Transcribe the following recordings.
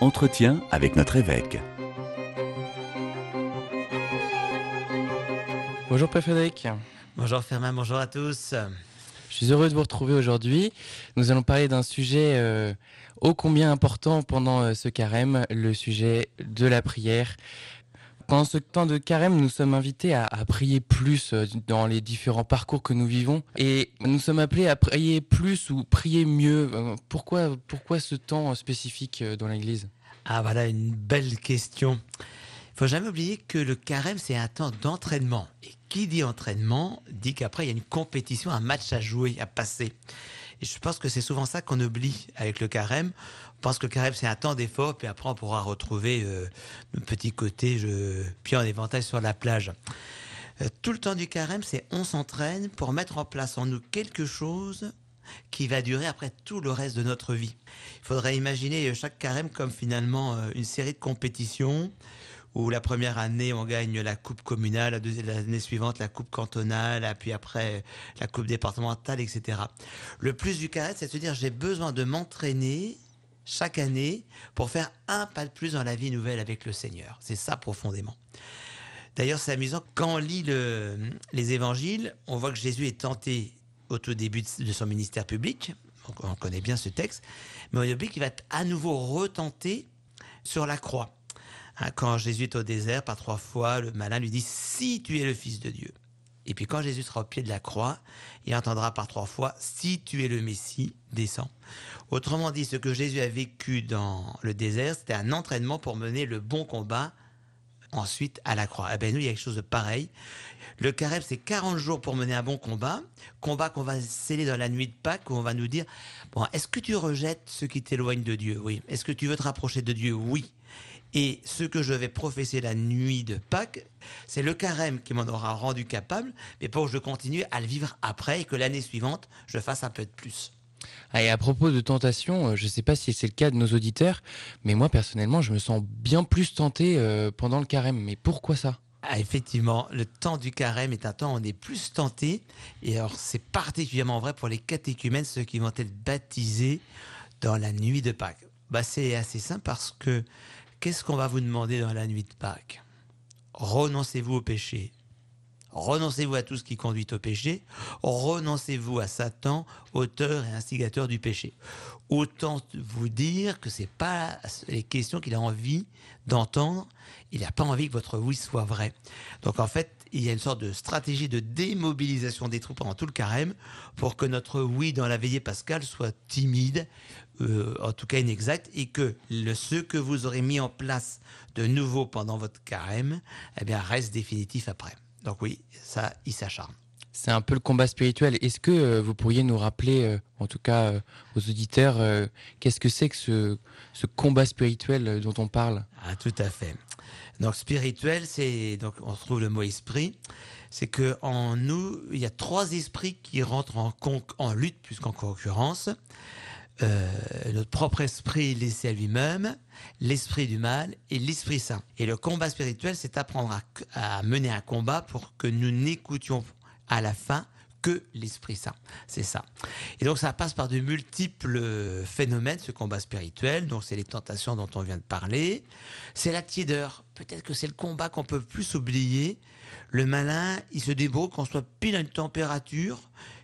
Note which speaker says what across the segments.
Speaker 1: Entretien avec notre évêque.
Speaker 2: Bonjour Père Frédéric.
Speaker 3: Bonjour Fermin, bonjour à tous.
Speaker 2: Je suis heureux de vous retrouver aujourd'hui. Nous allons parler d'un sujet euh, ô combien important pendant euh, ce carême, le sujet de la prière. Pendant ce temps de carême, nous sommes invités à, à prier plus euh, dans les différents parcours que nous vivons et nous sommes appelés à prier plus ou prier mieux. Euh, Pourquoi, pourquoi ce temps spécifique euh, dans l'Église?
Speaker 3: Ah voilà une belle question. Il faut jamais oublier que le carême c'est un temps d'entraînement et qui dit entraînement dit qu'après il y a une compétition, un match à jouer, à passer. Je pense que c'est souvent ça qu'on oublie avec le carême. On pense que le carême c'est un temps d'effort, puis après on pourra retrouver euh, le petit côté je pied en éventail sur la plage. Euh, tout le temps du carême, c'est on s'entraîne pour mettre en place en nous quelque chose qui va durer après tout le reste de notre vie. Il faudrait imaginer euh, chaque carême comme finalement euh, une série de compétitions où la première année on gagne la coupe communale, la deuxième l'année suivante la coupe cantonale, puis après la coupe départementale, etc. Le plus du carême, c'est de se dire j'ai besoin de m'entraîner chaque année pour faire un pas de plus dans la vie nouvelle avec le Seigneur. C'est ça profondément. D'ailleurs, c'est amusant, quand on lit le- les évangiles, on voit que Jésus est tenté au tout début de son ministère public, on connaît bien ce texte, mais on oublie qu'il va à nouveau retenté sur la croix. Hein, Quand Jésus est au désert, par trois fois, le malin lui dit Si tu es le Fils de Dieu. Et puis quand Jésus sera au pied de la croix, il entendra par trois fois Si tu es le Messie, descends. Autrement dit, ce que Jésus a vécu dans le désert, c'était un entraînement pour mener le bon combat ensuite à la croix. Eh ben nous, il y a quelque chose de pareil. Le carême, c'est 40 jours pour mener un bon combat. Combat qu'on va sceller dans la nuit de Pâques, où on va nous dire, bon, est-ce que tu rejettes ce qui t'éloigne de Dieu? Oui. Est-ce que tu veux te rapprocher de Dieu? Oui. Et ce que je vais professer la nuit de Pâques, c'est le carême qui m'en aura rendu capable, mais pour que je continue à le vivre après et que l'année suivante, je fasse un peu de plus.
Speaker 2: Ah, Et à propos de tentation, euh, je ne sais pas si c'est le cas de nos auditeurs, mais moi personnellement, je me sens bien plus tenté euh, pendant le carême. Mais pourquoi ça?
Speaker 3: Ah, effectivement, le temps du carême est un temps où on est plus tenté. Et alors, c'est particulièrement vrai pour les catéchumènes, ceux qui vont être baptisés dans la nuit de Pâques. Bah, c'est assez simple parce que qu'est-ce qu'on va vous demander dans la nuit de Pâques? Renoncez-vous au péché. Renoncez-vous à tout ce qui conduit au péché. Renoncez-vous à Satan, auteur et instigateur du péché. Autant vous dire que c'est pas les questions qu'il a envie d'entendre. Il n'a pas envie que votre oui soit vrai. Donc en fait, il y a une sorte de stratégie de démobilisation des troupes pendant tout le carême pour que notre oui dans la veillée pascale soit timide, euh, en tout cas inexact, et que le, ce que vous aurez mis en place de nouveau pendant votre carême, eh bien, reste définitif après. Donc oui, ça, il s'acharne.
Speaker 2: C'est un peu le combat spirituel. Est-ce que euh, vous pourriez nous rappeler, euh, en tout cas euh, aux auditeurs, qu'est-ce que c'est que ce, combat spirituel dont on parle?
Speaker 3: Ah, tout à fait. Donc spirituel, c'est donc on retrouve le mot esprit. C'est que en nous, il y a trois esprits qui rentrent en, lutte plus qu'en concurrence. Notre propre esprit laissé à lui-même, l'esprit du mal et l'esprit saint. Et le combat spirituel, c'est apprendre à, à mener un combat pour que nous n'écoutions à la fin que l'Esprit Saint. C'est ça. Et donc ça passe par de multiples phénomènes, ce combat spirituel. Donc c'est les tentations dont on vient de parler. C'est la tiédeur. Peut-être que c'est le combat qu'on peut plus oublier. Le malin, il se débrouille qu'on soit pile à une température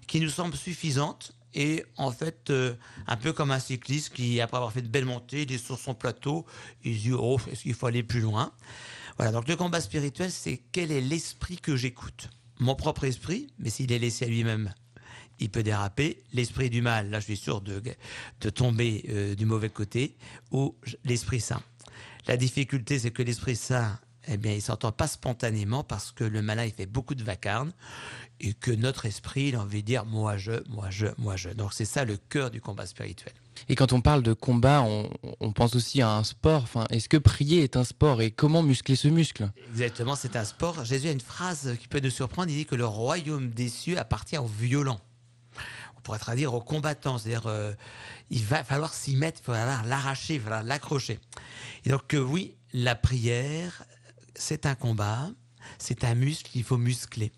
Speaker 3: qui nous semble suffisante. Et en fait, euh, un peu comme un cycliste qui, après avoir fait de belles montées, il est sur son plateau, il se dit, oh, est-ce qu'il faut aller plus loin? Voilà, donc le combat spirituel, c'est quel est l'esprit que j'écoute? Mon propre esprit, mais s'il est laissé à lui-même, il peut déraper. L'esprit du mal, là, je suis sûr de, de tomber euh, du mauvais côté, ou l'esprit saint. La difficulté, c'est que l'esprit saint, eh bien, il s'entend pas spontanément parce que le malin, il fait beaucoup de vacarme et que notre esprit, il a envie de dire moi je, moi je, moi je. Donc c'est ça le cœur du combat spirituel.
Speaker 2: Et quand on parle de combat, on, pense aussi à un sport. Enfin, est-ce que prier est un sport et comment muscler ce muscle?
Speaker 3: Exactement, c'est un sport. Jésus a une phrase qui peut nous surprendre. Il dit que le royaume des cieux appartient aux violents. On pourrait traduire aux combattants. C'est-à-dire, euh, il va falloir s'y mettre, il va falloir l'arracher, il va falloir l'accrocher. Et donc, euh, oui, la prière, c'est un combat. c'est un muscle qu'il faut muscler.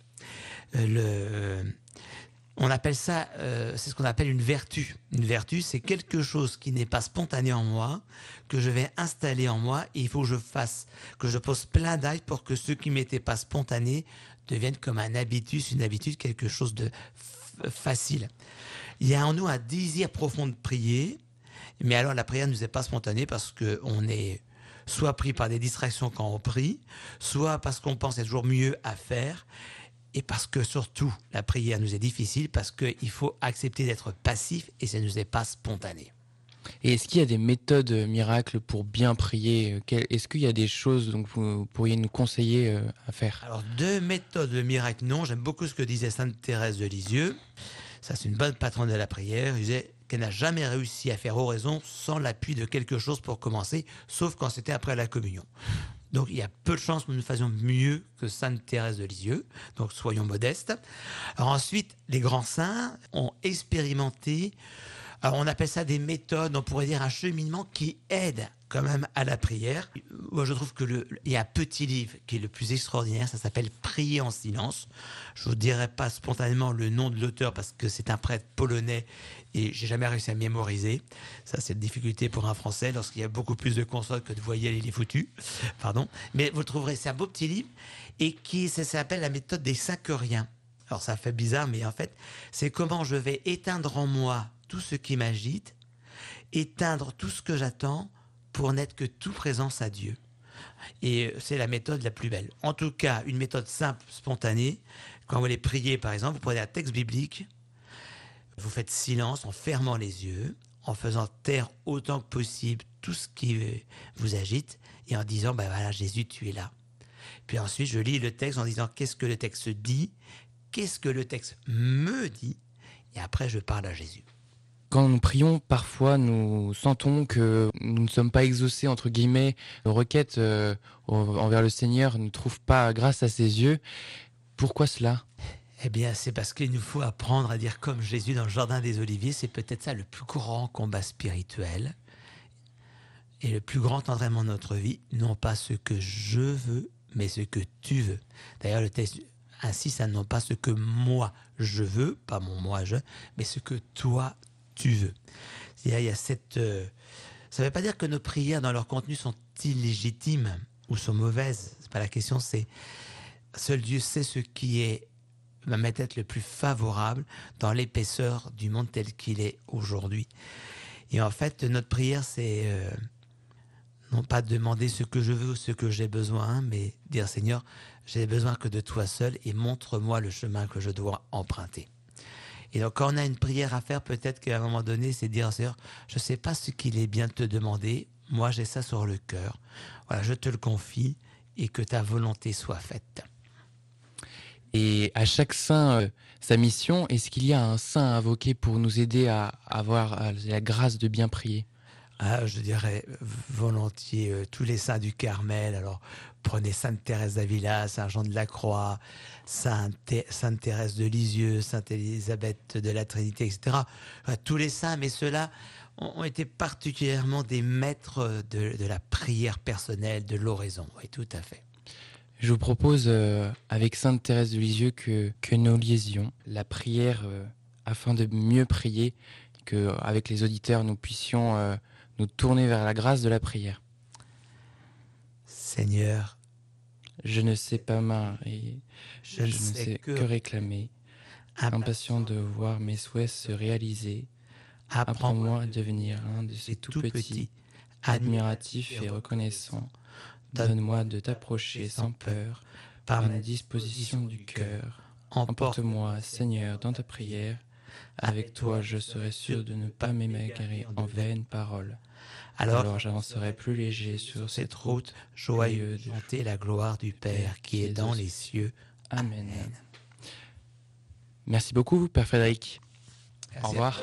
Speaker 3: Euh, le, on appelle ça, euh, c'est ce qu'on appelle une vertu. Une vertu, c'est quelque chose qui n'est pas spontané en moi, que je vais installer en moi, il faut que je fasse, que je pose plein d'actes pour que ce qui n'était pas spontané devienne comme un habitus, une habitude, quelque chose de facile. Il y a en nous un désir profond de prier, mais alors la prière ne nous est pas spontanée parce qu'on est soit pris par des distractions quand on prie, soit parce qu'on pense être toujours mieux à faire, et parce que surtout la prière nous est difficile parce qu'il faut accepter d'être passif et ça ne nous est pas spontané.
Speaker 2: Et est-ce qu'il y a des méthodes miracles pour bien prier Est-ce qu'il y a des choses dont vous pourriez nous conseiller euh, à faire?
Speaker 3: Alors, deux méthodes de miracle, non. J'aime beaucoup ce que disait Sainte Thérèse de Lisieux. Ça, c'est une bonne patronne de la prière. Elle disait qu'elle n'a jamais réussi à faire oraison sans l'appui de quelque chose pour commencer, sauf quand c'était après la communion. Donc il y a peu de chances que nous fassions mieux que Sainte Thérèse de Lisieux. Donc soyons modestes. Ensuite, les grands saints ont expérimenté alors on appelle ça des méthodes, on pourrait dire un cheminement qui aide quand même à la prière. Moi, je trouve que il y a un petit livre qui est le plus extraordinaire, ça s'appelle Prier en silence. Je vous dirai pas spontanément le nom de l'auteur parce que c'est un prêtre polonais et j'ai jamais réussi à mémoriser. Ça, c'est une difficulté pour un français lorsqu'il y a beaucoup plus de consonnes que de voyelles, il est foutu. Pardon. Mais vous le trouverez, c'est un beau petit livre et qui s'appelle la méthode des cinq riens. Alors ça fait bizarre, mais en fait, c'est comment je vais éteindre en moi tout ce qui m'agite, éteindre tout ce que j'attends pour n'être que tout présence à Dieu. Et c'est la méthode la plus belle. En tout cas, une méthode simple, spontanée. Quand vous allez prier, par exemple, vous prenez un texte biblique, vous faites silence en fermant les yeux, en faisant taire autant que possible tout ce qui vous agite et en disant, ben voilà, Jésus, tu es là. Puis ensuite, je lis le texte en disant, qu'est-ce que le texte dit? Qu'est-ce que le texte me dit? Et après, je parle à Jésus.
Speaker 2: Quand nous prions, parfois nous sentons que nous ne sommes pas exaucés, entre guillemets, nos requêtes euh, envers le Seigneur ne trouvent pas grâce à ses yeux. Pourquoi cela?
Speaker 3: Eh bien, c'est parce qu'il nous faut apprendre à dire comme Jésus dans le Jardin des Oliviers, c'est peut-être ça le plus grand combat spirituel et le plus grand entraînement de notre vie, non pas ce que je veux, mais ce que tu veux. D'ailleurs, le texte insiste à non pas ce que moi je veux, pas mon moi je, mais ce que toi tu veux. Il y a, cette. Euh, ça ne veut pas dire que nos prières dans leur contenu sont illégitimes ou sont mauvaises. C'est pas la question. C'est seul Dieu sait ce qui est va être le plus favorable dans l'épaisseur du monde tel qu'il est aujourd'hui. Et en fait, notre prière, c'est euh, non pas demander ce que je veux ou ce que j'ai besoin, mais dire Seigneur, j'ai besoin que de toi seul et montre-moi le chemin que je dois emprunter. Et donc, quand on a une prière à faire, peut-être qu'à un moment donné, c'est dire, Seigneur, je ne sais pas ce qu'il est bien de te demander. Moi, j'ai ça sur le cœur. Voilà, je te le confie et que ta volonté soit faite.
Speaker 2: Et à chaque saint, euh, sa mission, est-ce qu'il y a un saint invoqué pour nous aider à avoir la grâce de bien prier?
Speaker 3: Ah, je dirais volontiers euh, tous les saints du Carmel. Alors, prenez Sainte Thérèse d'Avila, Saint Jean de la Croix, Sainte, Thérèse de Lisieux, Sainte Élisabeth de la Trinité, etc. tous les saints, mais ceux-là ont, été particulièrement des maîtres de, la prière personnelle, de l'oraison. Oui, tout à fait.
Speaker 2: Je vous propose, euh, avec Sainte Thérèse de Lisieux, que, que nous liaisions la prière euh, afin de mieux prier, que avec les auditeurs, nous puissions nous tourner vers la grâce de la prière.
Speaker 3: Seigneur,
Speaker 2: je ne sais pas et je, ne sais que, réclamer, impatient de voir mes souhaits se réaliser. Apprends-moi à devenir un de ces tout petits, admiratifs et reconnaissants. Donne-moi de t'approcher sans peur, par une disposition du cœur. Emporte-moi, Seigneur, dans ta prière. Avec toi, je serai sûr de ne pas m'émaigrer en vaines paroles. Alors, j'avancerai plus léger sur cette route joyeuse de
Speaker 3: chanter la gloire du Père qui est dans les cieux.
Speaker 2: Amen. Merci beaucoup, Père Frédéric. Au revoir.